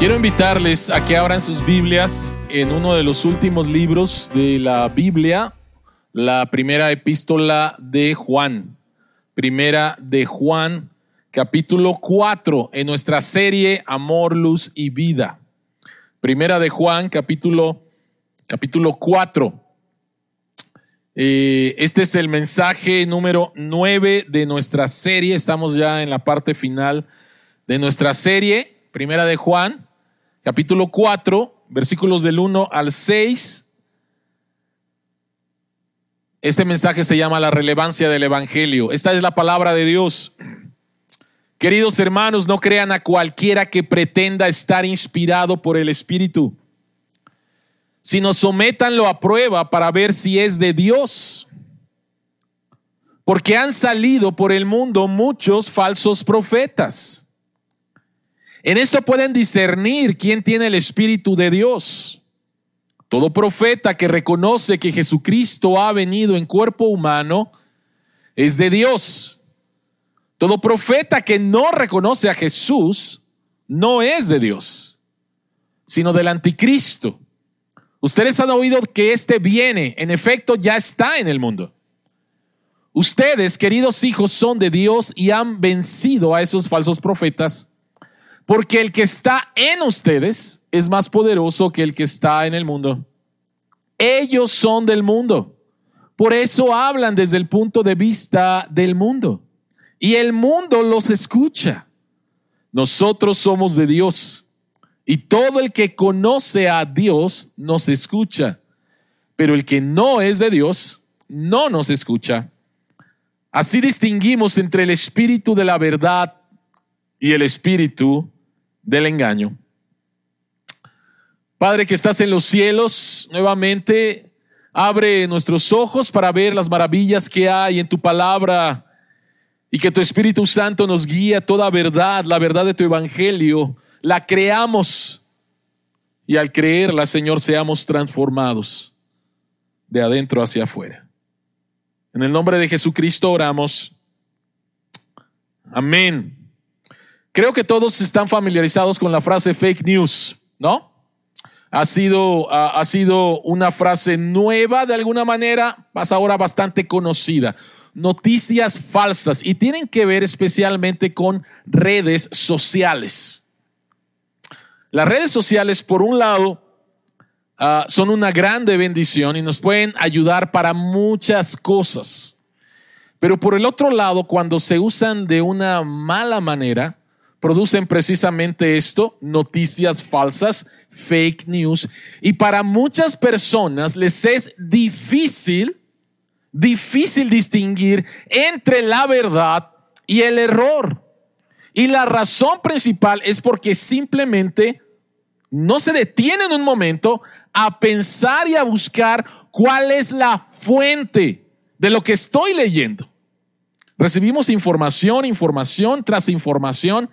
Quiero invitarles a que abran sus Biblias en uno de los últimos libros de la Biblia, la primera epístola de Juan. Primera de Juan, capítulo 4, en nuestra serie Amor, Luz y Vida. Primera de Juan, capítulo, capítulo 4. Eh, este es el mensaje número 9 de nuestra serie. Estamos ya en la parte final de nuestra serie, Primera de Juan capítulo 4, versículos del 1 al 6. Este mensaje se llama la relevancia del Evangelio. Esta es la palabra de Dios. Queridos hermanos, no crean a cualquiera que pretenda estar inspirado por el Espíritu, sino sométanlo a prueba para ver si es de Dios. Porque han salido por el mundo muchos falsos profetas en esto pueden discernir quién tiene el Espíritu de Dios. Todo profeta que reconoce que Jesucristo ha venido en cuerpo humano es de Dios. Todo profeta que no reconoce a Jesús no es de Dios, sino del anticristo. Ustedes han oído que éste viene, en efecto ya está en el mundo. Ustedes, queridos hijos, son de Dios y han vencido a esos falsos profetas porque el que está en ustedes es más poderoso que el que está en el mundo. Ellos son del mundo. Por eso hablan desde el punto de vista del mundo. Y el mundo los escucha. Nosotros somos de Dios. Y todo el que conoce a Dios nos escucha. Pero el que no es de Dios no nos escucha. Así distinguimos entre el espíritu de la verdad y el espíritu del engaño. Padre que estás en los cielos, nuevamente abre nuestros ojos para ver las maravillas que hay en tu palabra y que tu Espíritu Santo nos guíe a toda verdad, la verdad de tu Evangelio, la creamos y al creerla, Señor, seamos transformados de adentro hacia afuera. En el nombre de Jesucristo oramos. Amén. Creo que todos están familiarizados con la frase fake news, ¿no? Ha sido, ha sido una frase nueva de alguna manera, más ahora bastante conocida. Noticias falsas y tienen que ver especialmente con redes sociales. Las redes sociales, por un lado, ah, son una grande bendición y nos pueden ayudar para muchas cosas. Pero por el otro lado, cuando se usan de una mala manera, producen precisamente esto, noticias falsas, fake news. Y para muchas personas les es difícil, difícil distinguir entre la verdad y el error. Y la razón principal es porque simplemente no se detienen un momento a pensar y a buscar cuál es la fuente de lo que estoy leyendo. Recibimos información, información tras información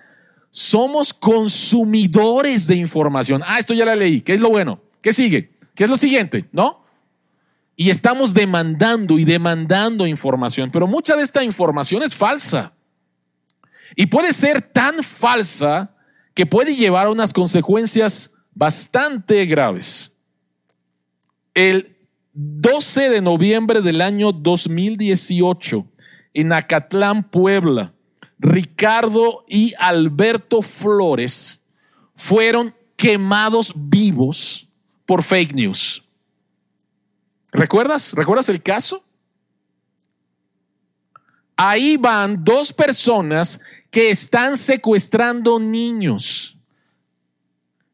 somos consumidores de información. Ah, esto ya la leí. ¿Qué es lo bueno? ¿Qué sigue? ¿Qué es lo siguiente? ¿No? Y estamos demandando y demandando información, pero mucha de esta información es falsa. Y puede ser tan falsa que puede llevar a unas consecuencias bastante graves. El 12 de noviembre del año 2018, en Acatlán, Puebla, Ricardo y Alberto Flores fueron quemados vivos por fake news. ¿Recuerdas? ¿Recuerdas el caso? Ahí van dos personas que están secuestrando niños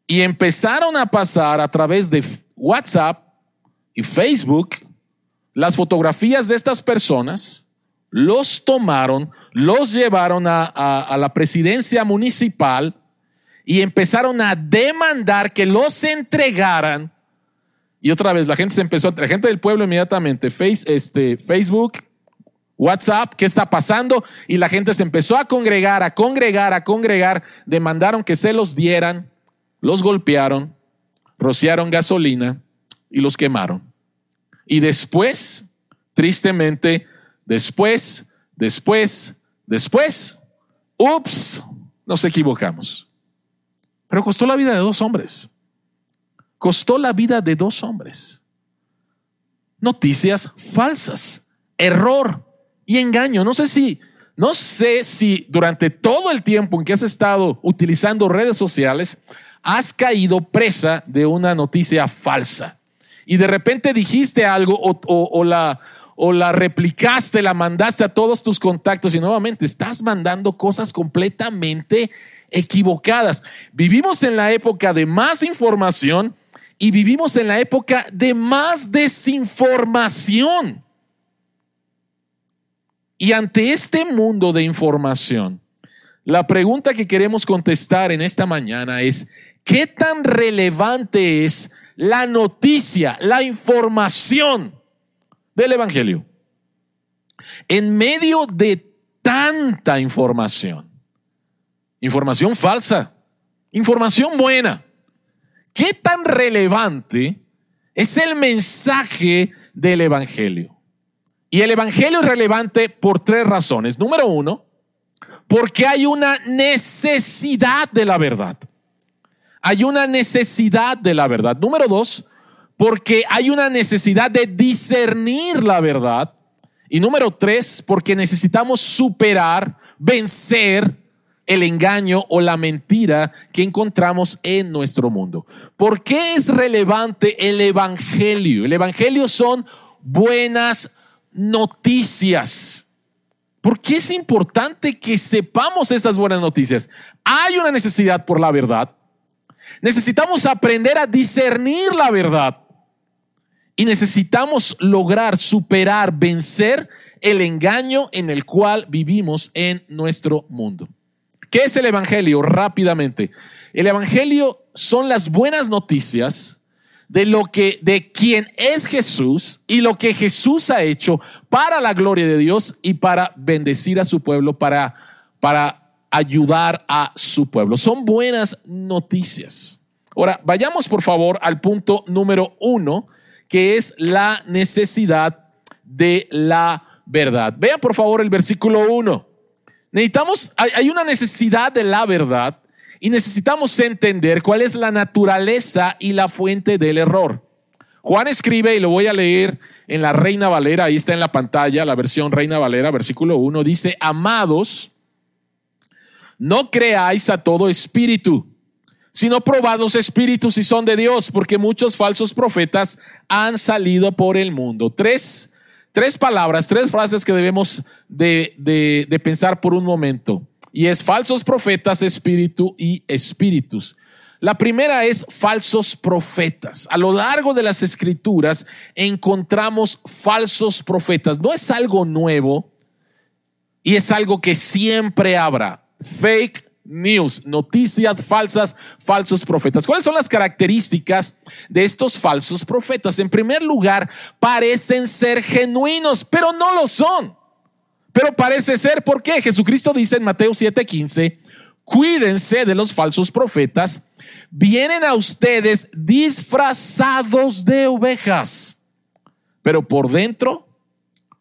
y empezaron a pasar a través de WhatsApp y Facebook las fotografías de estas personas, los tomaron, los llevaron a, la presidencia municipal y empezaron a demandar que los entregaran. Y otra vez la gente se empezó, la gente del pueblo inmediatamente, este, Facebook, WhatsApp, ¿qué está pasando? Y la gente se empezó a congregar, a congregar, a congregar, demandaron que se los dieran, los golpearon, rociaron gasolina y los quemaron. Y después, tristemente, después, después, Después, ups, nos equivocamos. Pero costó la vida de dos hombres. Costó la vida de dos hombres. Noticias falsas, error y engaño. No sé si, no sé si durante todo el tiempo en que has estado utilizando redes sociales, has caído presa de una noticia falsa. Y de repente dijiste algo o, la, o la replicaste, la mandaste a todos tus contactos y nuevamente estás mandando cosas completamente equivocadas. Vivimos en la época de más información y vivimos en la época de más desinformación. Y ante este mundo de información, la pregunta que queremos contestar en esta mañana es, ¿qué tan relevante es la noticia, la información del Evangelio? En medio de tanta información, información falsa, información buena, ¿qué tan relevante es el mensaje del Evangelio? Y el Evangelio es relevante por tres razones. Número uno, porque hay una necesidad de la verdad. Hay una necesidad de la verdad. Número dos, porque hay una necesidad de discernir la verdad. Y número tres, porque necesitamos superar, vencer el engaño o la mentira que encontramos en nuestro mundo. ¿Por qué es relevante el Evangelio? El Evangelio son buenas noticias. ¿Por qué es importante que sepamos estas buenas noticias? Hay una necesidad por la verdad. Necesitamos aprender a discernir la verdad. Y necesitamos lograr superar, vencer el engaño en el cual vivimos en nuestro mundo. ¿Qué es el Evangelio? Rápidamente. El Evangelio son las buenas noticias de lo que, de quién es Jesús y lo que Jesús ha hecho para la gloria de Dios y para bendecir a su pueblo, para, para ayudar a su pueblo. Son buenas noticias. Ahora, vayamos por favor al punto número uno, que es la necesidad de la verdad. Vean por favor el versículo uno. Necesitamos, hay una necesidad de la verdad y necesitamos entender cuál es la naturaleza y la fuente del error. Juan escribe, y lo voy a leer en la Reina Valera, ahí está en la pantalla, la versión Reina Valera, versículo 1, dice, amados, no creáis a todo espíritu, sino probad los espíritus si son de Dios, porque muchos falsos profetas han salido por el mundo. Tres tres palabras, tres frases que debemos de, de, pensar por un momento. Y es falsos profetas, espíritu y espíritus. La primera es falsos profetas. A lo largo de las escrituras encontramos falsos profetas. No es algo nuevo y es algo que siempre habrá. Fake news, noticias falsas, falsos profetas. ¿Cuáles son las características de estos falsos profetas? En primer lugar, parecen ser genuinos, pero no lo son. Pero parece ser, ¿por qué? Jesucristo dice en Mateo 7:15, cuídense de los falsos profetas, vienen a ustedes disfrazados de ovejas, pero por dentro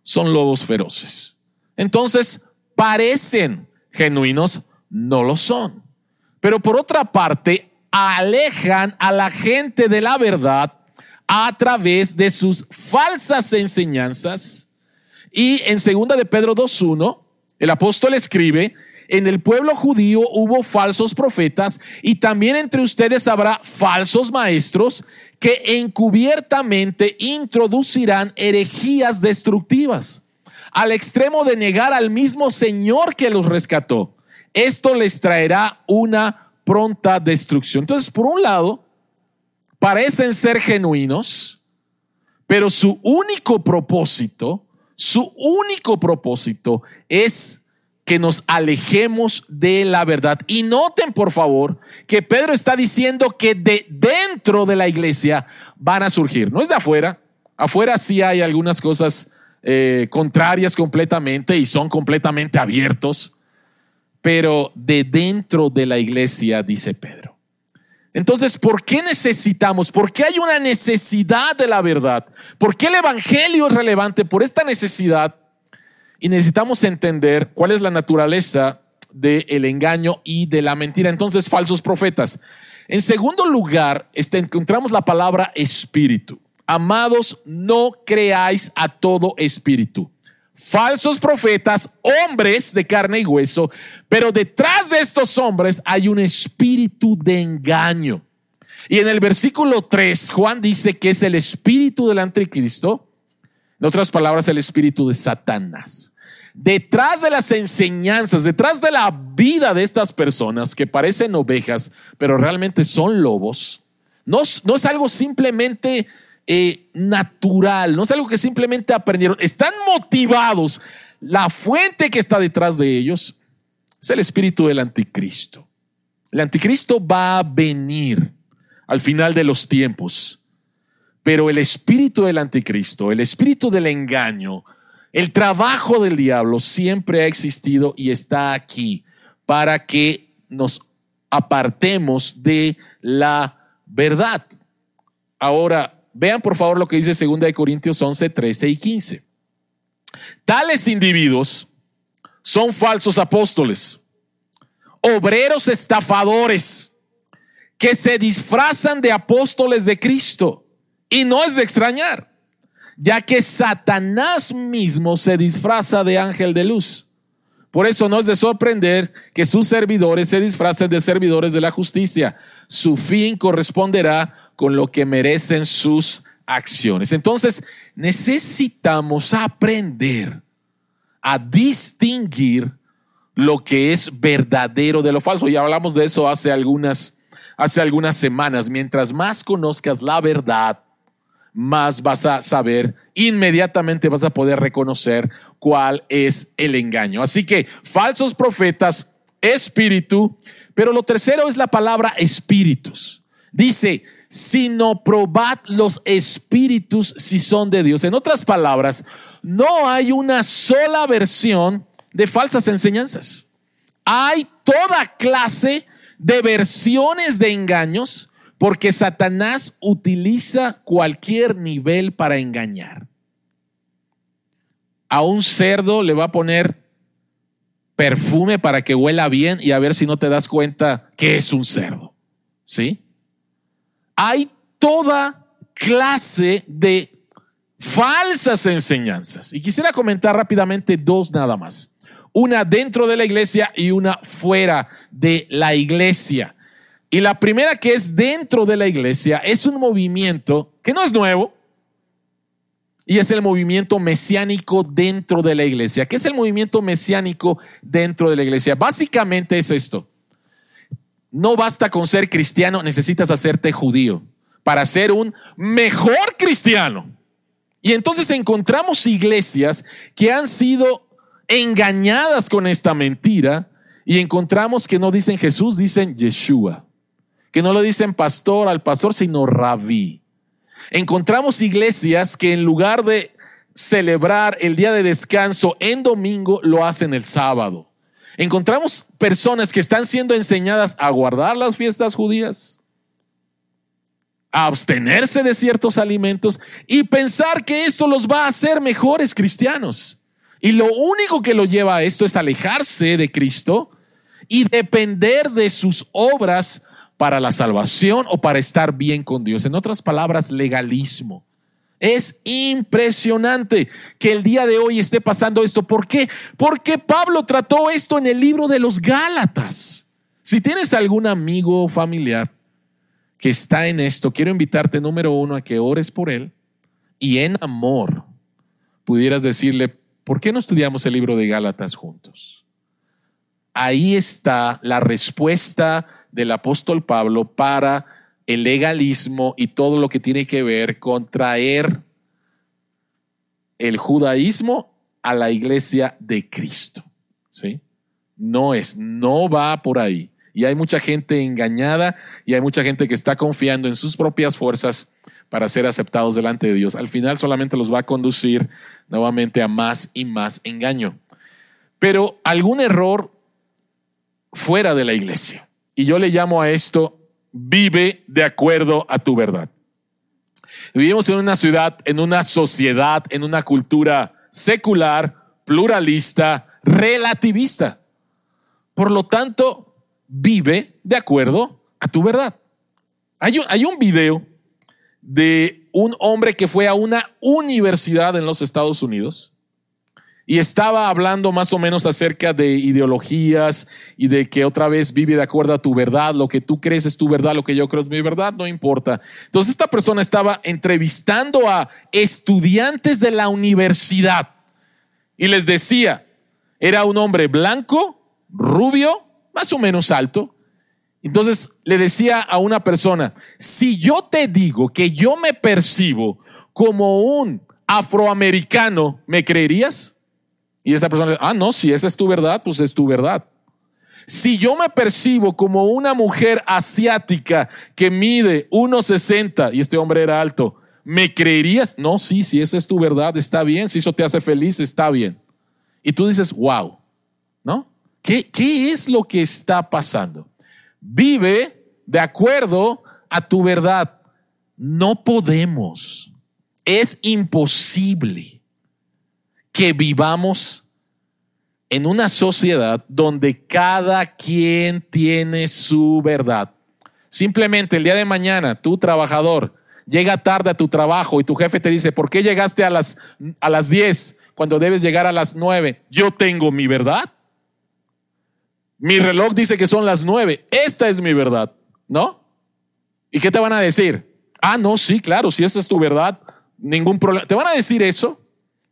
son lobos feroces. Entonces, parecen genuinos, no lo son. Pero por otra parte, alejan a la gente de la verdad a través de sus falsas enseñanzas. Y en segunda de Pedro 2.1, el apóstol escribe, en el pueblo judío hubo falsos profetas y también entre ustedes habrá falsos maestros que encubiertamente introducirán herejías destructivas al extremo de negar al mismo Señor que los rescató esto les traerá una pronta destrucción. Entonces, por un lado, parecen ser genuinos, pero su único propósito, su único propósito es que nos alejemos de la verdad. Y noten, por favor, que Pedro está diciendo que de dentro de la iglesia van a surgir, no es de afuera. Afuera sí hay algunas cosas eh, contrarias completamente y son completamente abiertos pero de dentro de la iglesia, dice Pedro. Entonces, ¿por qué necesitamos? ¿Por qué hay una necesidad de la verdad? ¿Por qué el Evangelio es relevante por esta necesidad? Y necesitamos entender cuál es la naturaleza del engaño y de la mentira. Entonces, falsos profetas. En segundo lugar, este, encontramos la palabra espíritu. Amados, no creáis a todo espíritu. Falsos profetas, hombres de carne y hueso, pero detrás de estos hombres hay un espíritu de engaño. Y en el versículo 3, Juan dice que es el espíritu del anticristo, en otras palabras, el espíritu de Satanás. Detrás de las enseñanzas, detrás de la vida de estas personas que parecen ovejas, pero realmente son lobos, no, no es algo simplemente eh, natural, no es algo que simplemente aprendieron, están motivados. La fuente que está detrás de ellos es el espíritu del anticristo. El anticristo va a venir al final de los tiempos. Pero el espíritu del anticristo, el espíritu del engaño, el trabajo del diablo siempre ha existido y está aquí para que nos apartemos de la verdad. Ahora, vean por favor lo que dice 2 Corintios 11, 13 y 15. Tales individuos son falsos apóstoles, obreros estafadores que se disfrazan de apóstoles de Cristo. Y no es de extrañar, ya que Satanás mismo se disfraza de ángel de luz. Por eso no es de sorprender que sus servidores se disfracen de servidores de la justicia. Su fin corresponderá con lo que merecen sus acciones. Entonces, necesitamos aprender a distinguir lo que es verdadero de lo falso. Ya hablamos de eso hace algunas hace algunas semanas, mientras más conozcas la verdad, más vas a saber, inmediatamente vas a poder reconocer cuál es el engaño. Así que falsos profetas, espíritu, pero lo tercero es la palabra espíritus. Dice, sino probad los espíritus si son de Dios. En otras palabras, no hay una sola versión de falsas enseñanzas. Hay toda clase de versiones de engaños, porque Satanás utiliza cualquier nivel para engañar. A un cerdo le va a poner perfume para que huela bien y a ver si no te das cuenta que es un cerdo. ¿Sí? Hay toda clase de falsas enseñanzas. Y quisiera comentar rápidamente dos nada más una dentro de la iglesia y una fuera de la iglesia. Y la primera que es dentro de la iglesia es un movimiento que no es nuevo, y es el movimiento mesiánico dentro de la iglesia. ¿Qué es el movimiento mesiánico dentro de la iglesia? Básicamente es esto. No basta con ser cristiano, necesitas hacerte judío para ser un mejor cristiano. Y entonces encontramos iglesias que han sido engañadas con esta mentira y encontramos que no dicen Jesús, dicen Yeshua, que no lo dicen pastor al pastor, sino rabí. Encontramos iglesias que en lugar de celebrar el día de descanso en domingo, lo hacen el sábado. Encontramos personas que están siendo enseñadas a guardar las fiestas judías, a abstenerse de ciertos alimentos y pensar que eso los va a hacer mejores cristianos. Y lo único que lo lleva a esto es alejarse de Cristo y depender de sus obras para la salvación o para estar bien con Dios. En otras palabras, legalismo. Es impresionante que el día de hoy esté pasando esto. ¿Por qué? Porque Pablo trató esto en el libro de los Gálatas. Si tienes algún amigo o familiar que está en esto, quiero invitarte, número uno, a que ores por él y en amor pudieras decirle, ¿por qué no estudiamos el libro de Gálatas juntos? Ahí está la respuesta del apóstol Pablo para el legalismo y todo lo que tiene que ver con traer el judaísmo a la iglesia de Cristo. ¿Sí? No es, no va por ahí. Y hay mucha gente engañada y hay mucha gente que está confiando en sus propias fuerzas para ser aceptados delante de Dios. Al final solamente los va a conducir nuevamente a más y más engaño. Pero algún error fuera de la iglesia. Y yo le llamo a esto, vive de acuerdo a tu verdad. Vivimos en una ciudad, en una sociedad, en una cultura secular, pluralista, relativista. Por lo tanto, vive de acuerdo a tu verdad. Hay un, hay un video de un hombre que fue a una universidad en los Estados Unidos y estaba hablando más o menos acerca de ideologías y de que otra vez vive de acuerdo a tu verdad, lo que tú crees es tu verdad, lo que yo creo es mi verdad, no importa. Entonces esta persona estaba entrevistando a estudiantes de la universidad y les decía, era un hombre blanco, rubio, más o menos alto. Entonces le decía a una persona, si yo te digo que yo me percibo como un afroamericano, ¿me creerías? Y esa persona, ah, no, si esa es tu verdad, pues es tu verdad. Si yo me percibo como una mujer asiática que mide 1,60 y este hombre era alto, ¿me creerías? No, sí, si esa es tu verdad, está bien. Si eso te hace feliz, está bien. Y tú dices, wow, ¿no? ¿Qué, qué es lo que está pasando? Vive de acuerdo a tu verdad. No podemos. Es imposible que vivamos en una sociedad donde cada quien tiene su verdad. Simplemente el día de mañana, tu trabajador llega tarde a tu trabajo y tu jefe te dice, ¿por qué llegaste a las, a las 10 cuando debes llegar a las 9? Yo tengo mi verdad. Mi reloj dice que son las 9. Esta es mi verdad, ¿no? ¿Y qué te van a decir? Ah, no, sí, claro, si esa es tu verdad, ningún problema. ¿Te van a decir eso?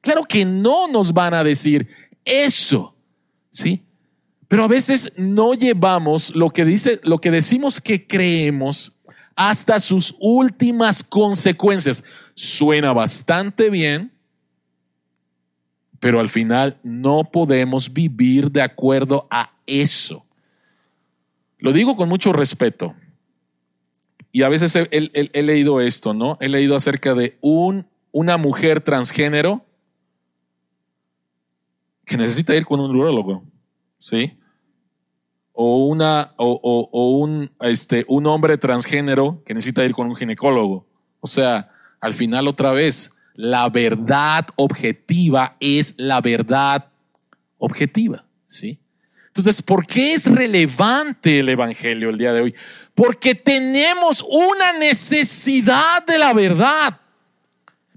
Claro que no nos van a decir eso, ¿sí? Pero a veces no llevamos lo que dice, lo que decimos que creemos hasta sus últimas consecuencias. Suena bastante bien, pero al final no podemos vivir de acuerdo a eso. Lo digo con mucho respeto. Y a veces he, leído esto, ¿no? He leído acerca de un, una mujer transgénero que necesita ir con un urologo, ¿sí? O, una, o, o, un, este, un hombre transgénero que necesita ir con un ginecólogo. O sea, al final otra vez, la verdad objetiva es la verdad objetiva, ¿sí? Entonces, ¿por qué es relevante el Evangelio el día de hoy? Porque tenemos una necesidad de la verdad.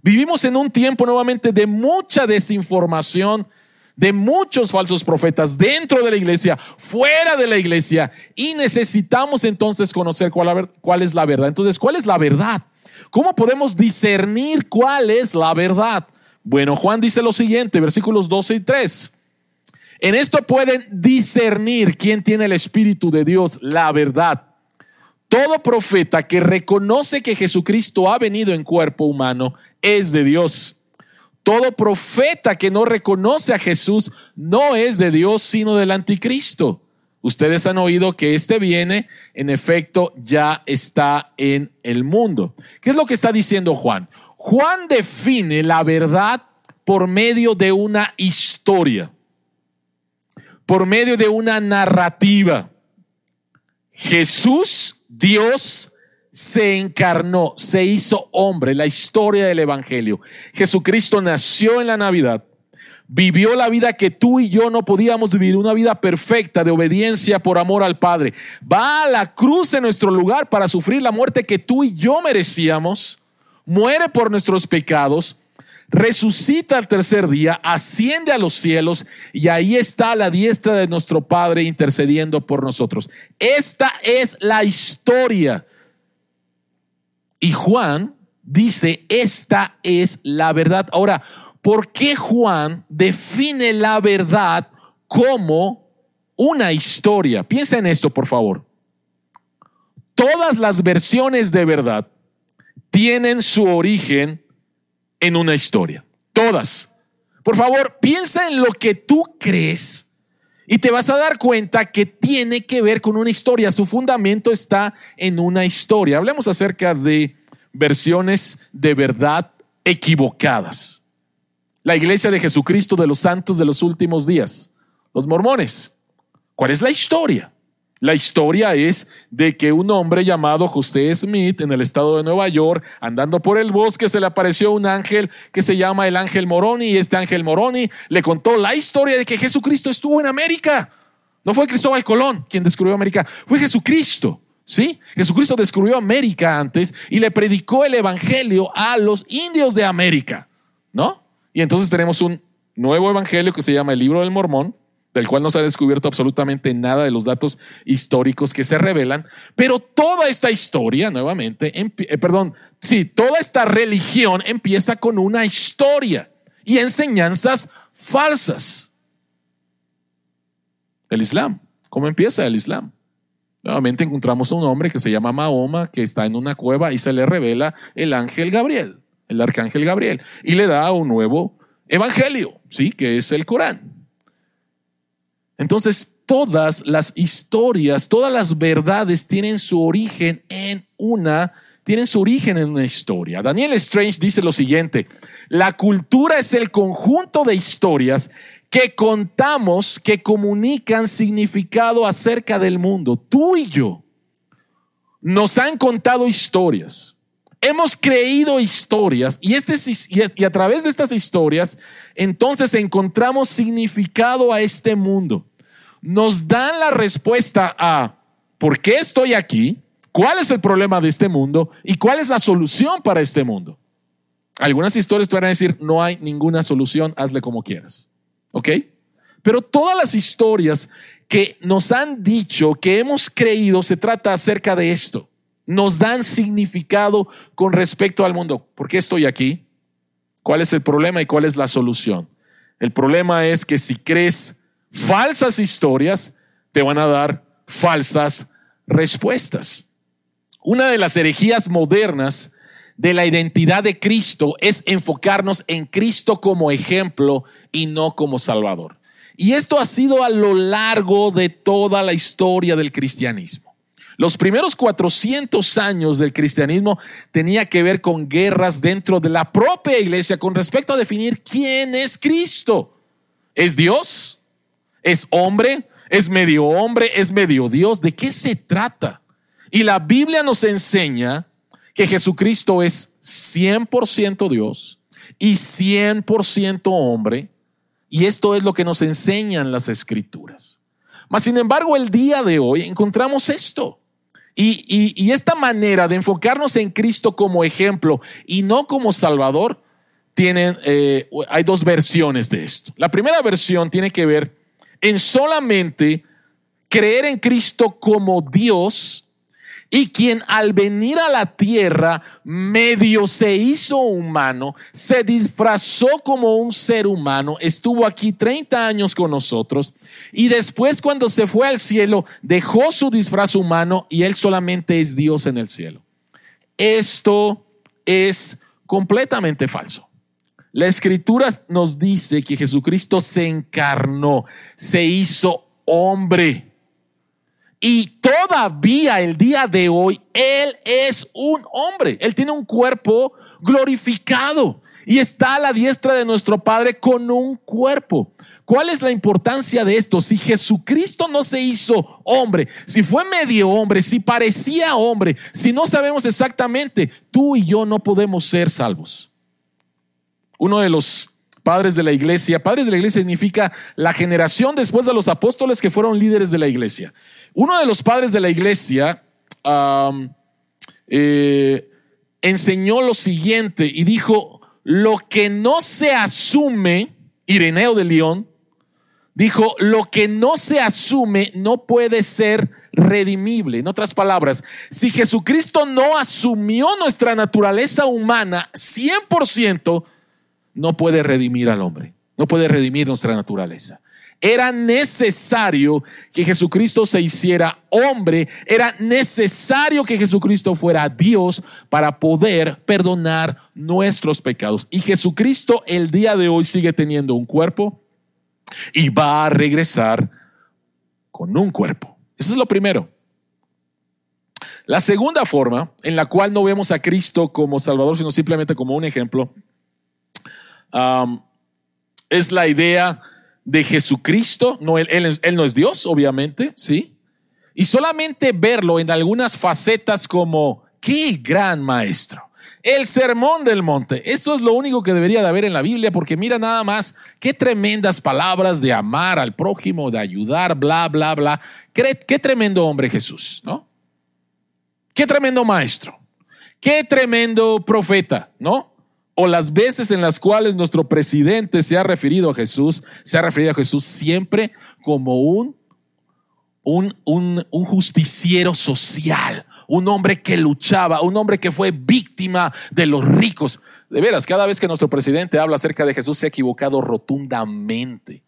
Vivimos en un tiempo nuevamente de mucha desinformación de muchos falsos profetas dentro de la iglesia, fuera de la iglesia, y necesitamos entonces conocer cuál, es la verdad. Entonces, ¿cuál es la verdad? ¿Cómo podemos discernir cuál es la verdad? Bueno, Juan dice lo siguiente, versículos 12 y 3. En esto pueden discernir quién tiene el Espíritu de Dios, la verdad. Todo profeta que reconoce que Jesucristo ha venido en cuerpo humano es de Dios. Todo profeta que no reconoce a Jesús no es de Dios, sino del anticristo. Ustedes han oído que este viene, en efecto, ya está en el mundo. ¿Qué es lo que está diciendo Juan? Juan define la verdad por medio de una historia, por medio de una narrativa. Jesús, Dios, se encarnó, se hizo hombre, la historia del Evangelio. Jesucristo nació en la Navidad, vivió la vida que tú y yo no podíamos vivir, una vida perfecta de obediencia por amor al Padre. Va a la cruz en nuestro lugar para sufrir la muerte que tú y yo merecíamos, muere por nuestros pecados, resucita al tercer día, asciende a los cielos y ahí está la diestra de nuestro Padre intercediendo por nosotros. Esta es la historia y Juan dice, esta es la verdad. Ahora, ¿por qué Juan define la verdad como una historia? Piensa en esto, por favor. Todas las versiones de verdad tienen su origen en una historia. Todas. Por favor, piensa en lo que tú crees y te vas a dar cuenta que tiene que ver con una historia. Su fundamento está en una historia. Hablemos acerca de versiones de verdad equivocadas. La iglesia de Jesucristo de los santos de los últimos días. Los mormones. ¿Cuál es la historia? La historia es de que un hombre llamado José Smith en el estado de Nueva York, andando por el bosque, se le apareció un ángel que se llama el ángel Moroni y este ángel Moroni le contó la historia de que Jesucristo estuvo en América. No fue Cristóbal Colón quien descubrió América, fue Jesucristo. ¿Sí? Jesucristo descubrió América antes y le predicó el evangelio a los indios de América, ¿no? Y entonces tenemos un nuevo evangelio que se llama el libro del Mormón, del cual no se ha descubierto absolutamente nada de los datos históricos que se revelan, pero toda esta historia, nuevamente, eh, perdón, sí, toda esta religión empieza con una historia y enseñanzas falsas. El Islam, ¿cómo empieza el Islam? Nuevamente encontramos a un hombre que se llama Mahoma, que está en una cueva y se le revela el ángel Gabriel, el arcángel Gabriel, y le da un nuevo evangelio, ¿sí? Que es el Corán. Entonces, todas las historias, todas las verdades tienen su origen en una, tienen su origen en una historia. Daniel Strange dice lo siguiente, la cultura es el conjunto de historias que contamos que comunican significado acerca del mundo. Tú y yo nos han contado historias. Hemos creído historias y, este, y a través de estas historias entonces encontramos significado a este mundo. Nos dan la respuesta a por qué estoy aquí, cuál es el problema de este mundo y cuál es la solución para este mundo. Algunas historias te van a decir, no hay ninguna solución, hazle como quieras. ¿Ok? Pero todas las historias que nos han dicho, que hemos creído, se trata acerca de esto nos dan significado con respecto al mundo. ¿Por qué estoy aquí? ¿Cuál es el problema y cuál es la solución? El problema es que si crees falsas historias, te van a dar falsas respuestas. Una de las herejías modernas de la identidad de Cristo es enfocarnos en Cristo como ejemplo y no como Salvador. Y esto ha sido a lo largo de toda la historia del cristianismo. Los primeros 400 años del cristianismo tenía que ver con guerras dentro de la propia iglesia con respecto a definir quién es Cristo. ¿Es Dios? ¿Es hombre? ¿Es medio hombre? ¿Es medio Dios? ¿De qué se trata? Y la Biblia nos enseña que Jesucristo es 100% Dios y 100% hombre. Y esto es lo que nos enseñan las escrituras. Mas, sin embargo, el día de hoy encontramos esto. Y, esta manera de enfocarnos en Cristo como ejemplo y no como Salvador, tienen, eh, hay dos versiones de esto. La primera versión tiene que ver en solamente creer en Cristo como Dios y quien al venir a la tierra medio se hizo humano, se disfrazó como un ser humano, estuvo aquí 30 años con nosotros y después cuando se fue al cielo dejó su disfraz humano y él solamente es Dios en el cielo. Esto es completamente falso. La escritura nos dice que Jesucristo se encarnó, se hizo hombre y todavía el día de hoy, Él es un hombre. Él tiene un cuerpo glorificado y está a la diestra de nuestro Padre con un cuerpo. ¿Cuál es la importancia de esto? Si Jesucristo no se hizo hombre, si fue medio hombre, si parecía hombre, si no sabemos exactamente, tú y yo no podemos ser salvos. Uno de los padres de la iglesia, padres de la iglesia significa la generación después de los apóstoles que fueron líderes de la iglesia. Uno de los padres de la iglesia eh, enseñó lo siguiente y dijo, lo que no se asume, Ireneo de León, dijo, lo que no se asume no puede ser redimible. En otras palabras, si Jesucristo no asumió nuestra naturaleza humana 100%, no puede redimir al hombre, no puede redimir nuestra naturaleza. Era necesario que Jesucristo se hiciera hombre, era necesario que Jesucristo fuera Dios para poder perdonar nuestros pecados. Y Jesucristo el día de hoy sigue teniendo un cuerpo y va a regresar con un cuerpo. Eso es lo primero. La segunda forma en la cual no vemos a Cristo como Salvador, sino simplemente como un ejemplo, es la idea de Jesucristo, no, él, no es Dios, obviamente, ¿sí? Y solamente verlo en algunas facetas como, qué gran maestro, El sermón del monte. Esto es lo único que debería de haber en la Biblia, porque mira nada más qué tremendas palabras de amar al prójimo, de ayudar, bla, bla, bla. Qué tremendo hombre Jesús, ¿no? Qué tremendo maestro. Qué tremendo profeta, ¿no? O las veces en las cuales nuestro presidente se ha referido a Jesús, se ha referido a Jesús siempre como un, un, un, justiciero social, un hombre que luchaba, un hombre que fue víctima de los ricos. De veras, cada vez que nuestro presidente habla acerca de Jesús se ha equivocado rotundamente.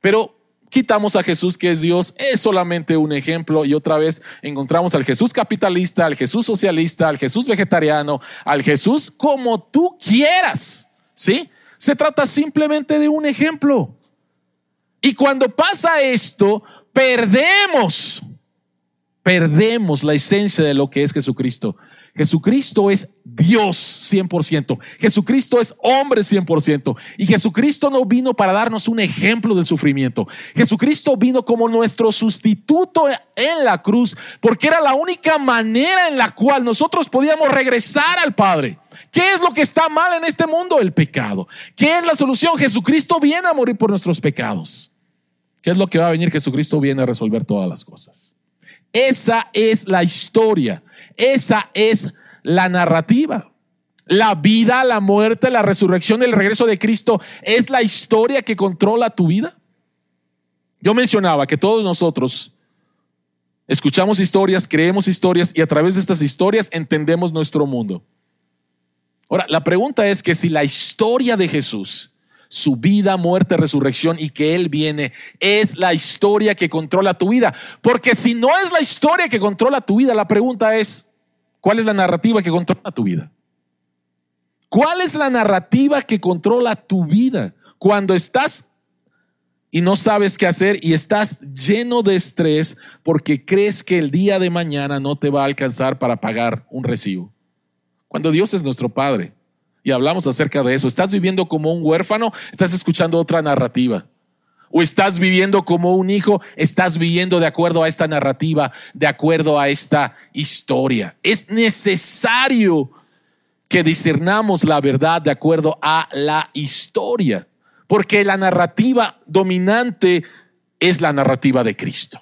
Pero quitamos a Jesús que es Dios, es solamente un ejemplo y otra vez encontramos al Jesús capitalista, al Jesús socialista, al Jesús vegetariano, al Jesús como tú quieras. ¿Sí? Se trata simplemente de un ejemplo. Y cuando pasa esto, perdemos perdemos la esencia de lo que es Jesucristo. Jesucristo es Dios 100%. Jesucristo es hombre 100%. Y Jesucristo no vino para darnos un ejemplo del sufrimiento. Jesucristo vino como nuestro sustituto en la cruz porque era la única manera en la cual nosotros podíamos regresar al Padre. ¿Qué es lo que está mal en este mundo? El pecado. ¿Qué es la solución? Jesucristo viene a morir por nuestros pecados. ¿Qué es lo que va a venir? Jesucristo viene a resolver todas las cosas. Esa es la historia, esa es la narrativa. La vida, la muerte, la resurrección, el regreso de Cristo es la historia que controla tu vida. Yo mencionaba que todos nosotros escuchamos historias, creemos historias y a través de estas historias entendemos nuestro mundo. Ahora, la pregunta es que si la historia de Jesús su vida, muerte, resurrección y que Él viene. Es la historia que controla tu vida. Porque si no es la historia que controla tu vida, la pregunta es, ¿cuál es la narrativa que controla tu vida? ¿Cuál es la narrativa que controla tu vida? Cuando estás y no sabes qué hacer y estás lleno de estrés porque crees que el día de mañana no te va a alcanzar para pagar un recibo. Cuando Dios es nuestro Padre y hablamos acerca de eso. ¿Estás viviendo como un huérfano? ¿Estás escuchando otra narrativa? ¿O estás viviendo como un hijo? ¿Estás viviendo de acuerdo a esta narrativa, de acuerdo a esta historia? Es necesario que discernamos la verdad de acuerdo a la historia, porque la narrativa dominante es la narrativa de Cristo.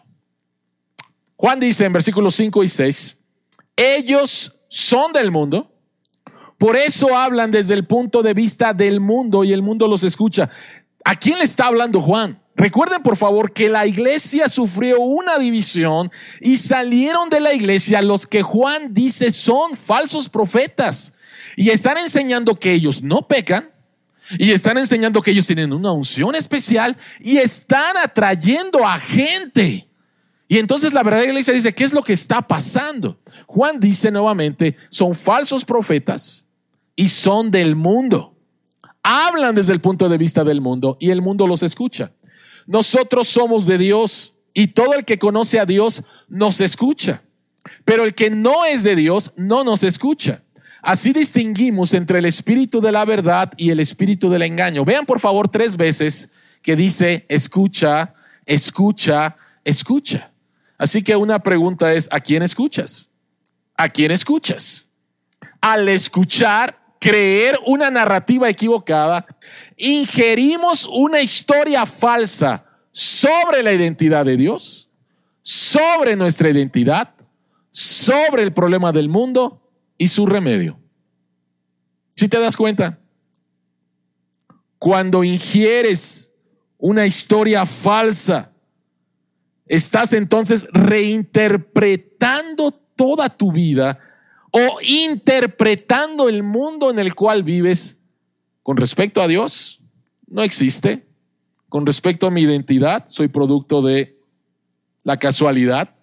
Juan dice en versículos 5 y 6, ellos son del mundo, por eso hablan desde el punto de vista del mundo y el mundo los escucha. ¿A quién le está hablando Juan? Recuerden por favor que la iglesia sufrió una división y salieron de la iglesia los que Juan dice son falsos profetas y están enseñando que ellos no pecan y están enseñando que ellos tienen una unción especial y están atrayendo a gente. Y entonces la verdadera iglesia dice, ¿qué es lo que está pasando? Juan dice nuevamente, son falsos profetas y son del mundo. Hablan desde el punto de vista del mundo y el mundo los escucha. Nosotros somos de Dios y todo el que conoce a Dios nos escucha. Pero el que no es de Dios no nos escucha. Así distinguimos entre el espíritu de la verdad y el espíritu del engaño. Vean por favor tres veces que dice escucha, escucha, escucha. Así que una pregunta es, ¿a quién escuchas? ¿A quién escuchas? Al escuchar creer una narrativa equivocada, ingerimos una historia falsa sobre la identidad de Dios, sobre nuestra identidad, sobre el problema del mundo y su remedio. Si te das cuenta, cuando ingieres una historia falsa, estás entonces reinterpretando toda tu vida o interpretando el mundo en el cual vives con respecto a Dios, no existe. Con respecto a mi identidad, soy producto de la casualidad.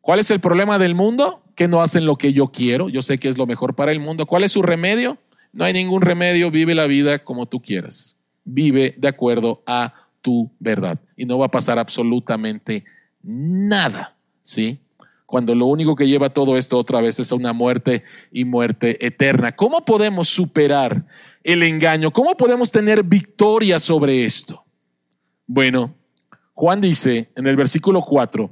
¿Cuál es el problema del mundo? Que no hacen lo que yo quiero. Yo sé que es lo mejor para el mundo. ¿Cuál es su remedio? No hay ningún remedio. Vive la vida como tú quieras. Vive de acuerdo a tu verdad. Y no va a pasar absolutamente nada. ¿Sí? Cuando lo único que lleva todo esto otra vez es a una muerte y muerte eterna. ¿Cómo podemos superar el engaño? ¿Cómo podemos tener victoria sobre esto? Bueno, Juan dice en el versículo 4,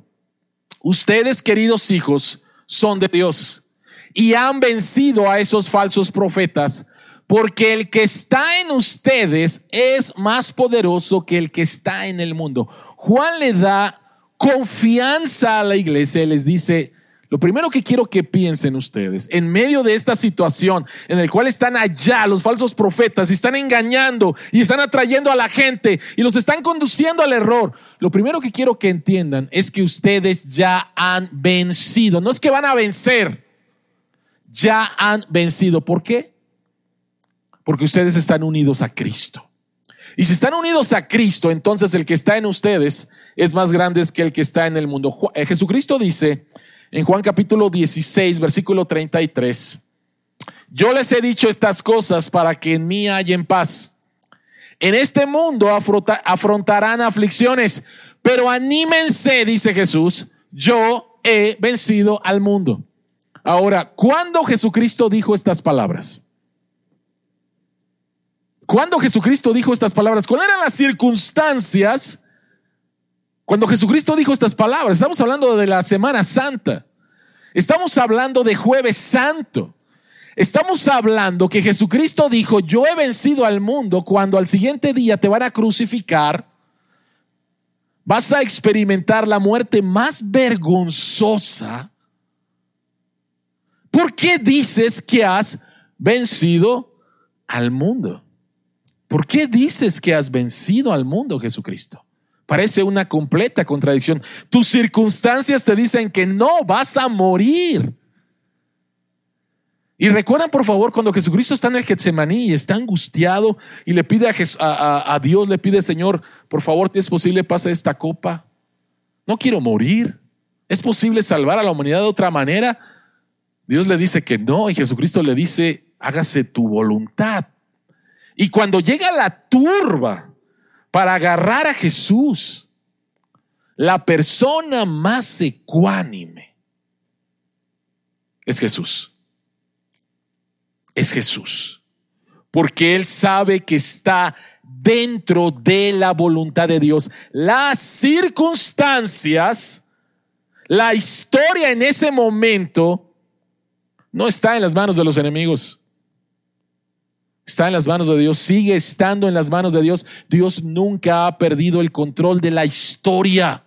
ustedes queridos hijos son de Dios y han vencido a esos falsos profetas, porque el que está en ustedes es más poderoso que el que está en el mundo. Juan le da confianza a la iglesia y les dice, lo primero que quiero que piensen ustedes, en medio de esta situación en el cual están allá los falsos profetas y están engañando y están atrayendo a la gente y los están conduciendo al error, lo primero que quiero que entiendan es que ustedes ya han vencido. No es que van a vencer, ya han vencido. ¿Por qué? Porque ustedes están unidos a Cristo. Y si están unidos a Cristo, entonces el que está en ustedes es más grande que el que está en el mundo. Eh, Jesucristo dice en Juan capítulo 16, versículo 33, yo les he dicho estas cosas para que en mí en paz. En este mundo afrontarán aflicciones, pero anímense, dice Jesús, yo he vencido al mundo. Ahora, ¿cuándo Jesucristo dijo estas palabras? ¿Cuándo Jesucristo dijo estas palabras? ¿Cuáles eran las circunstancias cuando Jesucristo dijo estas palabras? Estamos hablando de la Semana Santa. Estamos hablando de jueves santo. Estamos hablando que Jesucristo dijo, yo he vencido al mundo cuando al siguiente día te van a crucificar. Vas a experimentar la muerte más vergonzosa. ¿Por qué dices que has vencido al mundo? ¿Por qué dices que has vencido al mundo, Jesucristo? Parece una completa contradicción. Tus circunstancias te dicen que no vas a morir. Y recuerdan, por favor, cuando Jesucristo está en el Getsemaní y está angustiado y le pide a, Dios, le pide, Señor, por favor, ¿te es posible pasa esta copa? No quiero morir. ¿Es posible salvar a la humanidad de otra manera? Dios le dice que no y Jesucristo le dice, hágase tu voluntad. Y cuando llega la turba para agarrar a Jesús, la persona más ecuánime es Jesús. Es Jesús. Porque Él sabe que está dentro de la voluntad de Dios. Las circunstancias, la historia en ese momento, no está en las manos de los enemigos está en las manos de Dios, sigue estando en las manos de Dios. Dios nunca ha perdido el control de la historia.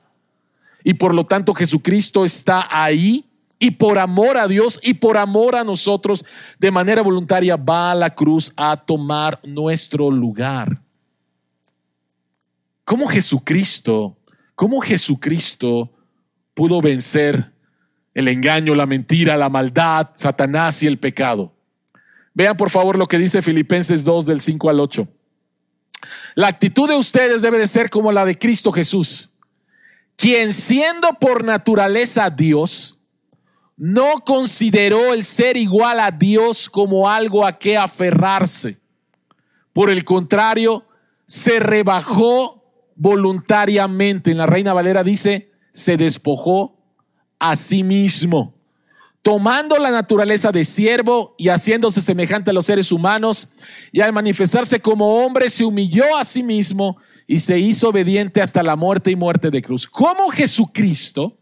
Y por lo tanto Jesucristo está ahí y por amor a Dios y por amor a nosotros, de manera voluntaria va a la cruz a tomar nuestro lugar. ¿Cómo Jesucristo, cómo Jesucristo pudo vencer el engaño, la mentira, la maldad, Satanás y el pecado? Vean por favor lo que dice Filipenses 2 del 5 al 8. La actitud de ustedes debe de ser como la de Cristo Jesús, quien siendo por naturaleza Dios, no consideró el ser igual a Dios como algo a que aferrarse. Por el contrario, se rebajó voluntariamente. En la Reina Valera dice, se despojó a sí mismo tomando la naturaleza de siervo y haciéndose semejante a los seres humanos, y al manifestarse como hombre se humilló a sí mismo y se hizo obediente hasta la muerte y muerte de cruz. ¿Cómo Jesucristo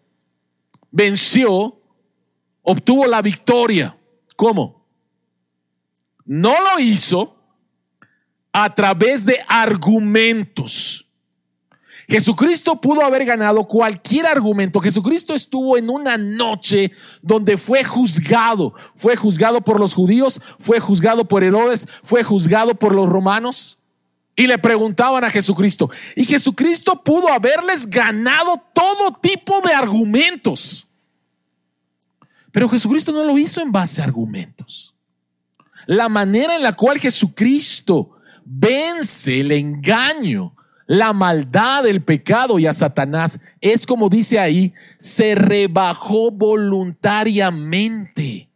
venció, obtuvo la victoria? ¿Cómo? No lo hizo a través de argumentos Jesucristo pudo haber ganado cualquier argumento. Jesucristo estuvo en una noche donde fue juzgado. Fue juzgado por los judíos, fue juzgado por Herodes, fue juzgado por los romanos. Y le preguntaban a Jesucristo. Y Jesucristo pudo haberles ganado todo tipo de argumentos. Pero Jesucristo no lo hizo en base a argumentos. La manera en la cual Jesucristo vence el engaño la maldad, el pecado y a Satanás es como dice ahí, se rebajó voluntariamente.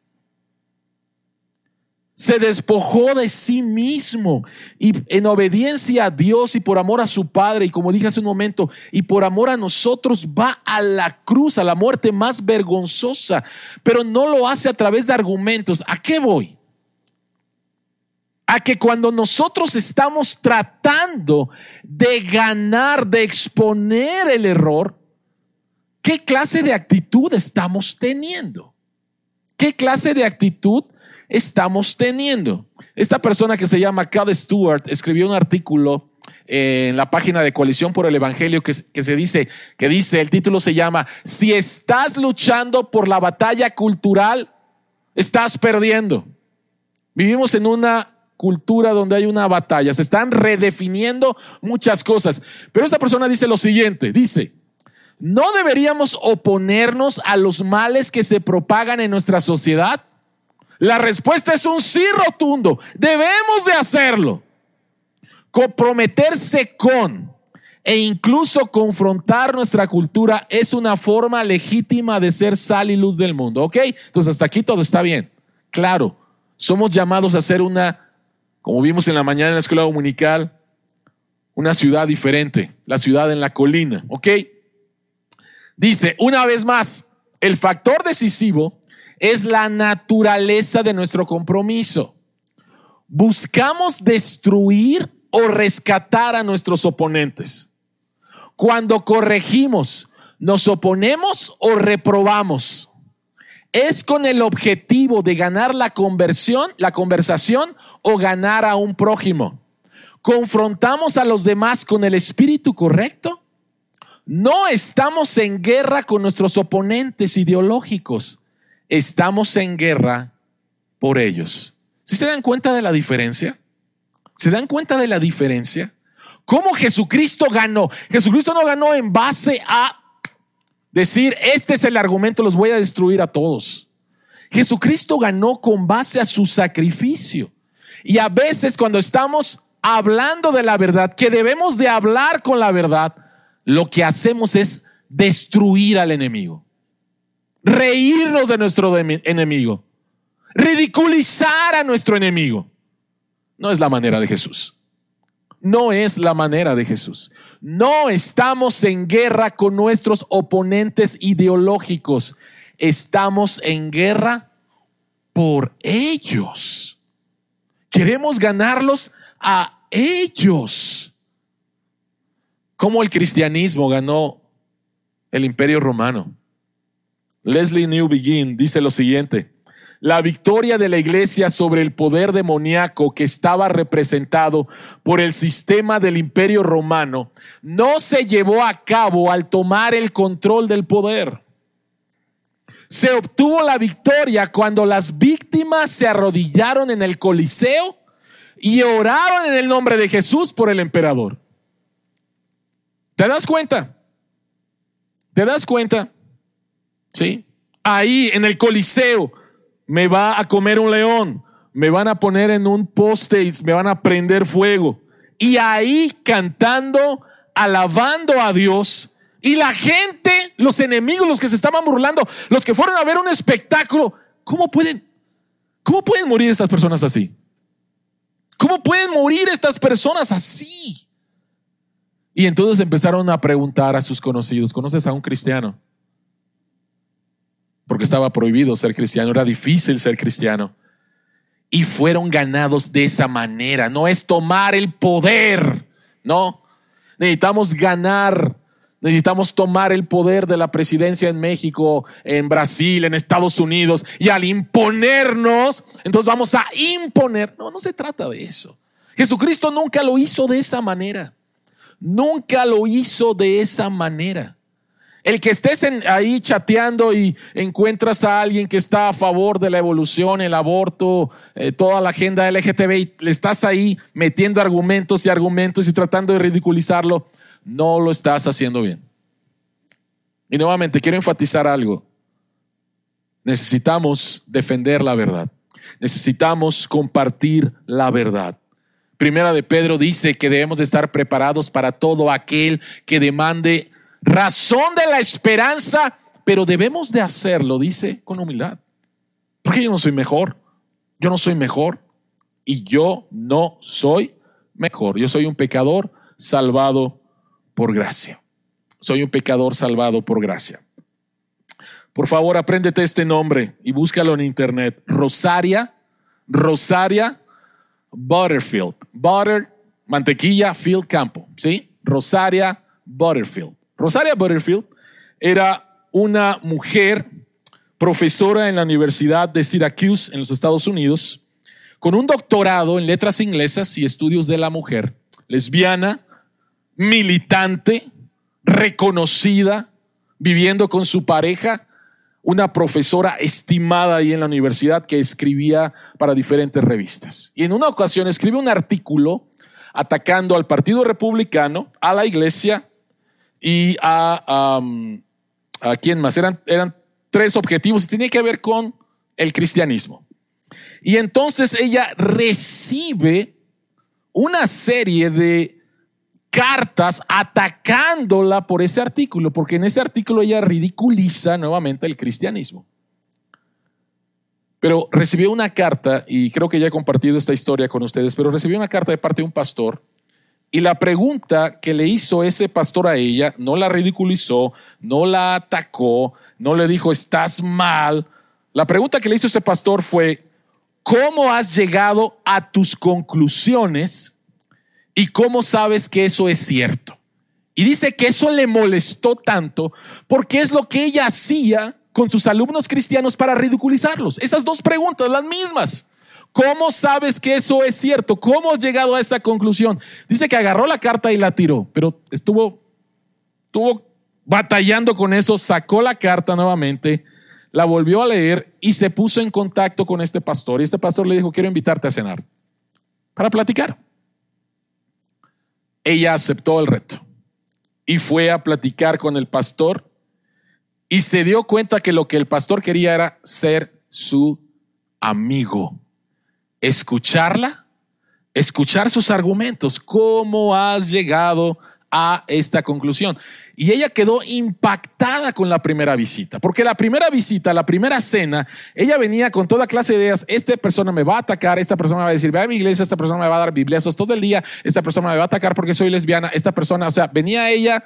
Se despojó de sí mismo y en obediencia a Dios y por amor a su Padre, y como dije hace un momento, y por amor a nosotros, va a la cruz, a la muerte más vergonzosa, pero no lo hace a través de argumentos. ¿A qué voy? A que cuando nosotros estamos tratando de ganar, de exponer el error, ¿qué clase de actitud estamos teniendo? ¿Qué clase de actitud estamos teniendo? Esta persona que se llama Cal Stewart escribió un artículo eh, en la página de Coalición por el Evangelio que, que, se dice, que dice, el título se llama, si estás luchando por la batalla cultural, estás perdiendo. Vivimos en una cultura donde hay una batalla, se están redefiniendo muchas cosas. Pero esta persona dice lo siguiente, dice, no deberíamos oponernos a los males que se propagan en nuestra sociedad. La respuesta es un sí rotundo, debemos de hacerlo comprometerse con e incluso confrontar nuestra cultura es una forma legítima de ser sal y luz del mundo. ¿Ok? Entonces hasta aquí todo está bien. Claro, somos llamados a ser una, como vimos en la mañana en la escuela dominical, una ciudad diferente, la ciudad en la colina. ¿Ok? Dice, una vez más, el factor decisivo es la naturaleza de nuestro compromiso. Buscamos destruir o rescatar a nuestros oponentes. Cuando corregimos, nos oponemos o reprobamos. Es con el objetivo de ganar la conversión, la conversación o ganar a un prójimo. Confrontamos a los demás con el espíritu correcto. No estamos en guerra con nuestros oponentes ideológicos. Estamos en guerra por ellos. ¿Si se dan cuenta de la diferencia? ¿Se dan cuenta de la diferencia? ¿Cómo Jesucristo ganó? Jesucristo no ganó en base a decir, este es el argumento, los voy a destruir a todos. Jesucristo ganó con base a su sacrificio. Y a veces cuando estamos hablando de la verdad, que debemos de hablar con la verdad, lo que hacemos es destruir al enemigo, reírnos de nuestro enemigo, ridiculizar a nuestro enemigo. No es la manera de Jesús. No es la manera de Jesús. No estamos en guerra con nuestros oponentes ideológicos. Estamos en guerra por ellos. Queremos ganarlos a ellos. Como el cristianismo ganó el imperio romano. Leslie New Begin dice lo siguiente. La victoria de la iglesia sobre el poder demoníaco que estaba representado por el sistema del imperio romano no se llevó a cabo al tomar el control del poder. Se obtuvo la victoria cuando las víctimas se arrodillaron en el Coliseo y oraron en el nombre de Jesús por el emperador. ¿Te das cuenta? ¿Te das cuenta? Sí. Ahí en el Coliseo me va a comer un león, me van a poner en un poste y me van a prender fuego. Y ahí cantando, alabando a Dios. Y la gente, los enemigos, los que se estaban burlando, los que fueron a ver un espectáculo, ¿cómo pueden, cómo pueden morir estas personas así? ¿Cómo pueden morir estas personas así? Y entonces empezaron a preguntar a sus conocidos, ¿conoces a un cristiano? porque estaba prohibido ser cristiano, era difícil ser cristiano. Y fueron ganados de esa manera. No es tomar el poder, no. Necesitamos ganar. Necesitamos tomar el poder de la presidencia en México, en Brasil, en Estados Unidos. Y al imponernos, entonces vamos a imponer. No, no se trata de eso. Jesucristo nunca lo hizo de esa manera. Nunca lo hizo de esa manera. El que estés ahí chateando y encuentras a alguien que está a favor de la evolución, el aborto, eh, toda la agenda LGTB, le estás ahí metiendo argumentos y argumentos y tratando de ridiculizarlo, no lo estás haciendo bien. Y nuevamente quiero enfatizar algo. Necesitamos defender la verdad. Necesitamos compartir la verdad. Primera de Pedro dice que debemos de estar preparados para todo aquel que demande razón de la esperanza, pero debemos de hacerlo, dice, con humildad. Porque yo no soy mejor, yo no soy mejor y yo no soy mejor. Yo soy un pecador salvado por gracia. Soy un pecador salvado por gracia. Por favor, apréndete este nombre y búscalo en internet. Rosaria, Rosaria Butterfield. Butter, mantequilla, field, campo. ¿Sí? Rosaria Butterfield. Rosaria Butterfield era una mujer profesora en la Universidad de Syracuse en los Estados Unidos, con un doctorado en letras inglesas y estudios de la mujer, lesbiana, militante, reconocida, viviendo con su pareja, una profesora estimada ahí en la universidad que escribía para diferentes revistas. Y en una ocasión escribe un artículo atacando al Partido Republicano, a la iglesia y a, a quién más. Eran, eran tres objetivos y tenía que ver con el cristianismo. Y entonces ella recibe una serie de cartas atacándola por ese artículo, porque en ese artículo ella ridiculiza nuevamente el cristianismo. Pero recibió una carta, y creo que ya he compartido esta historia con ustedes, pero recibió una carta de parte de un pastor, y la pregunta que le hizo ese pastor a ella, no la ridiculizó, no la atacó, no le dijo, estás mal. La pregunta que le hizo ese pastor fue, ¿cómo has llegado a tus conclusiones ¿Y cómo sabes que eso es cierto? Y dice que eso le molestó tanto porque es lo que ella hacía con sus alumnos cristianos para ridiculizarlos. Esas dos preguntas, las mismas. ¿Cómo sabes que eso es cierto? ¿Cómo has llegado a esa conclusión? Dice que agarró la carta y la tiró, pero estuvo, estuvo batallando con eso, sacó la carta nuevamente, la volvió a leer y se puso en contacto con este pastor. Y este pastor le dijo, quiero invitarte a cenar para platicar ella aceptó el reto y fue a platicar con el pastor y se dio cuenta que lo que el pastor quería era ser su amigo, escucharla, escuchar sus argumentos, cómo has llegado a esta conclusión. Y ella quedó impactada con la primera visita, porque la primera visita, la primera cena, ella venía con toda clase de ideas, esta persona me va a atacar, esta persona me va a decir, ve a mi iglesia, esta persona me va a dar bibliazos todo el día, esta persona me va a atacar porque soy lesbiana, esta persona, o sea, venía ella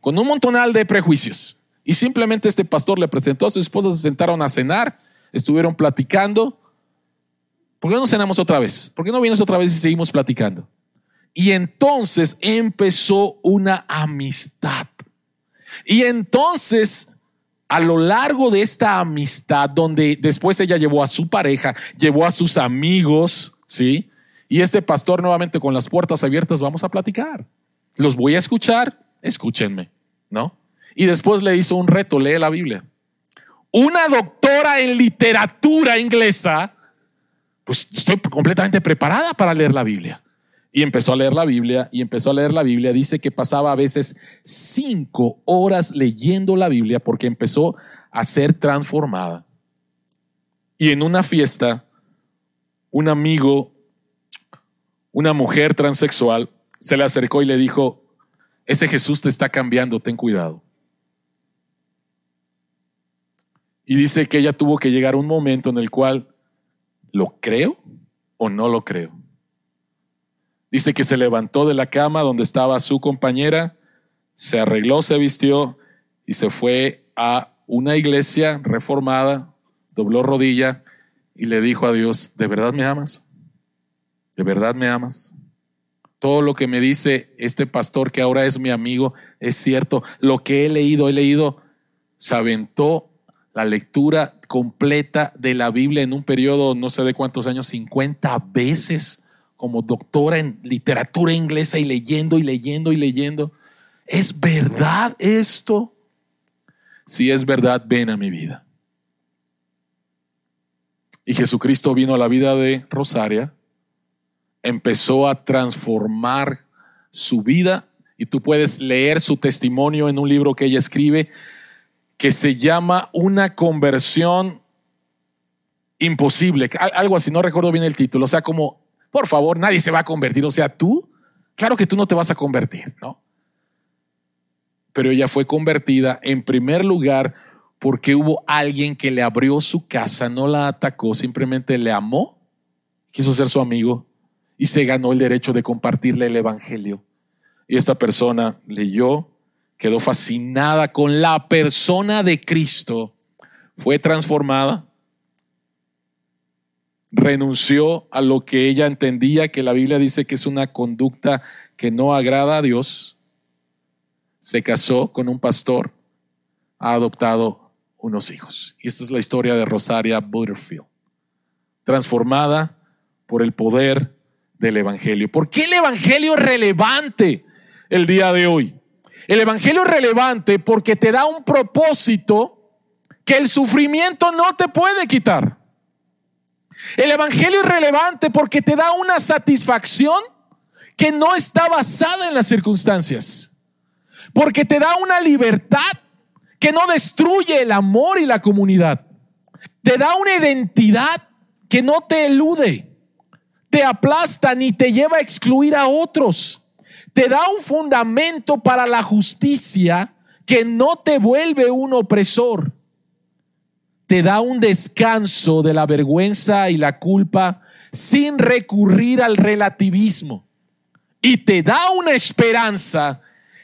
con un montonal de prejuicios. Y simplemente este pastor le presentó a su esposa, se sentaron a cenar, estuvieron platicando. ¿Por qué no cenamos otra vez? ¿Por qué no vienes otra vez y seguimos platicando? Y entonces empezó una amistad. Y entonces, a lo largo de esta amistad, donde después ella llevó a su pareja, llevó a sus amigos, ¿sí? Y este pastor nuevamente con las puertas abiertas, vamos a platicar. Los voy a escuchar, escúchenme, ¿no? Y después le hizo un reto, lee la Biblia. Una doctora en literatura inglesa, pues estoy completamente preparada para leer la Biblia. Y empezó a leer la Biblia y empezó a leer la Biblia. Dice que pasaba a veces cinco horas leyendo la Biblia porque empezó a ser transformada. Y en una fiesta, un amigo, una mujer transexual, se le acercó y le dijo, ese Jesús te está cambiando, ten cuidado. Y dice que ella tuvo que llegar a un momento en el cual, ¿lo creo o no lo creo? Dice que se levantó de la cama donde estaba su compañera, se arregló, se vistió y se fue a una iglesia reformada, dobló rodilla y le dijo a Dios, ¿de verdad me amas? ¿De verdad me amas? Todo lo que me dice este pastor que ahora es mi amigo es cierto. Lo que he leído, he leído, se aventó la lectura completa de la Biblia en un periodo, no sé de cuántos años, 50 veces como doctora en literatura inglesa y leyendo y leyendo y leyendo. ¿Es verdad esto? Si es verdad, ven a mi vida. Y Jesucristo vino a la vida de Rosaria, empezó a transformar su vida y tú puedes leer su testimonio en un libro que ella escribe que se llama Una conversión imposible, algo así, no recuerdo bien el título, o sea, como por favor, nadie se va a convertir. O sea, tú, claro que tú no te vas a convertir, ¿no? Pero ella fue convertida en primer lugar porque hubo alguien que le abrió su casa, no la atacó, simplemente le amó, quiso ser su amigo y se ganó el derecho de compartirle el Evangelio. Y esta persona leyó, quedó fascinada con la persona de Cristo, fue transformada renunció a lo que ella entendía que la Biblia dice que es una conducta que no agrada a Dios, se casó con un pastor, ha adoptado unos hijos. Y esta es la historia de Rosaria Butterfield, transformada por el poder del Evangelio. ¿Por qué el Evangelio es relevante el día de hoy? El Evangelio es relevante porque te da un propósito que el sufrimiento no te puede quitar. El Evangelio es relevante porque te da una satisfacción que no está basada en las circunstancias. Porque te da una libertad que no destruye el amor y la comunidad. Te da una identidad que no te elude, te aplasta ni te lleva a excluir a otros. Te da un fundamento para la justicia que no te vuelve un opresor. Te da un descanso de la vergüenza y la culpa sin recurrir al relativismo. Y te da una esperanza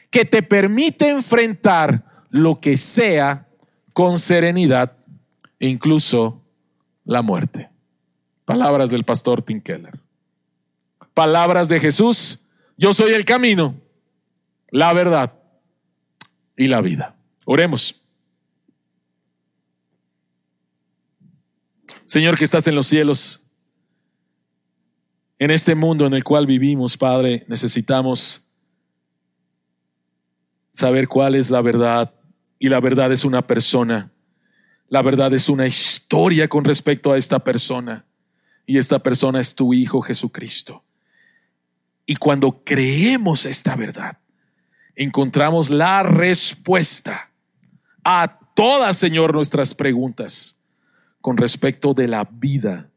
que te permite enfrentar lo que sea con serenidad, incluso la muerte. Palabras del pastor Tim Keller. Palabras de Jesús. Yo soy el camino, la verdad y la vida. Oremos. Señor que estás en los cielos, en este mundo en el cual vivimos, Padre, necesitamos saber cuál es la verdad y la verdad es una persona. La verdad es una historia con respecto a esta persona. Y esta persona es tu Hijo Jesucristo. Y cuando creemos esta verdad, encontramos la respuesta a todas, Señor, nuestras preguntas con respecto de la vida,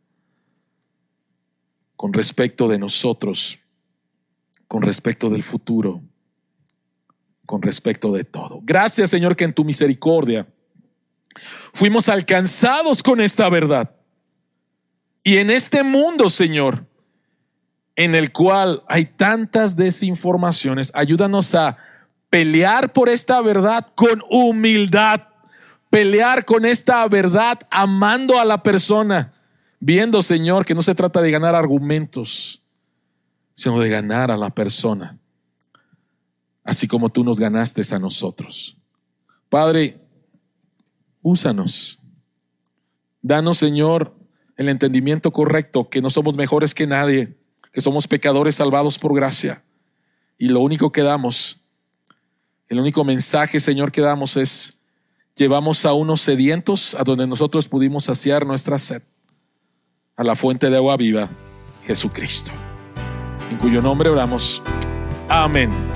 con respecto de nosotros, con respecto del futuro con respecto de todo. Gracias Señor que en tu misericordia fuimos alcanzados con esta verdad. Y en este mundo, Señor, en el cual hay tantas desinformaciones, ayúdanos a pelear por esta verdad con humildad, pelear con esta verdad amando a la persona, viendo, Señor, que no se trata de ganar argumentos, sino de ganar a la persona así como tú nos ganaste a nosotros. Padre, úsanos. Danos, Señor, el entendimiento correcto, que no somos mejores que nadie, que somos pecadores salvados por gracia. Y lo único que damos, el único mensaje, Señor, que damos es, llevamos a unos sedientos a donde nosotros pudimos saciar nuestra sed, a la fuente de agua viva, Jesucristo, en cuyo nombre oramos. Amén.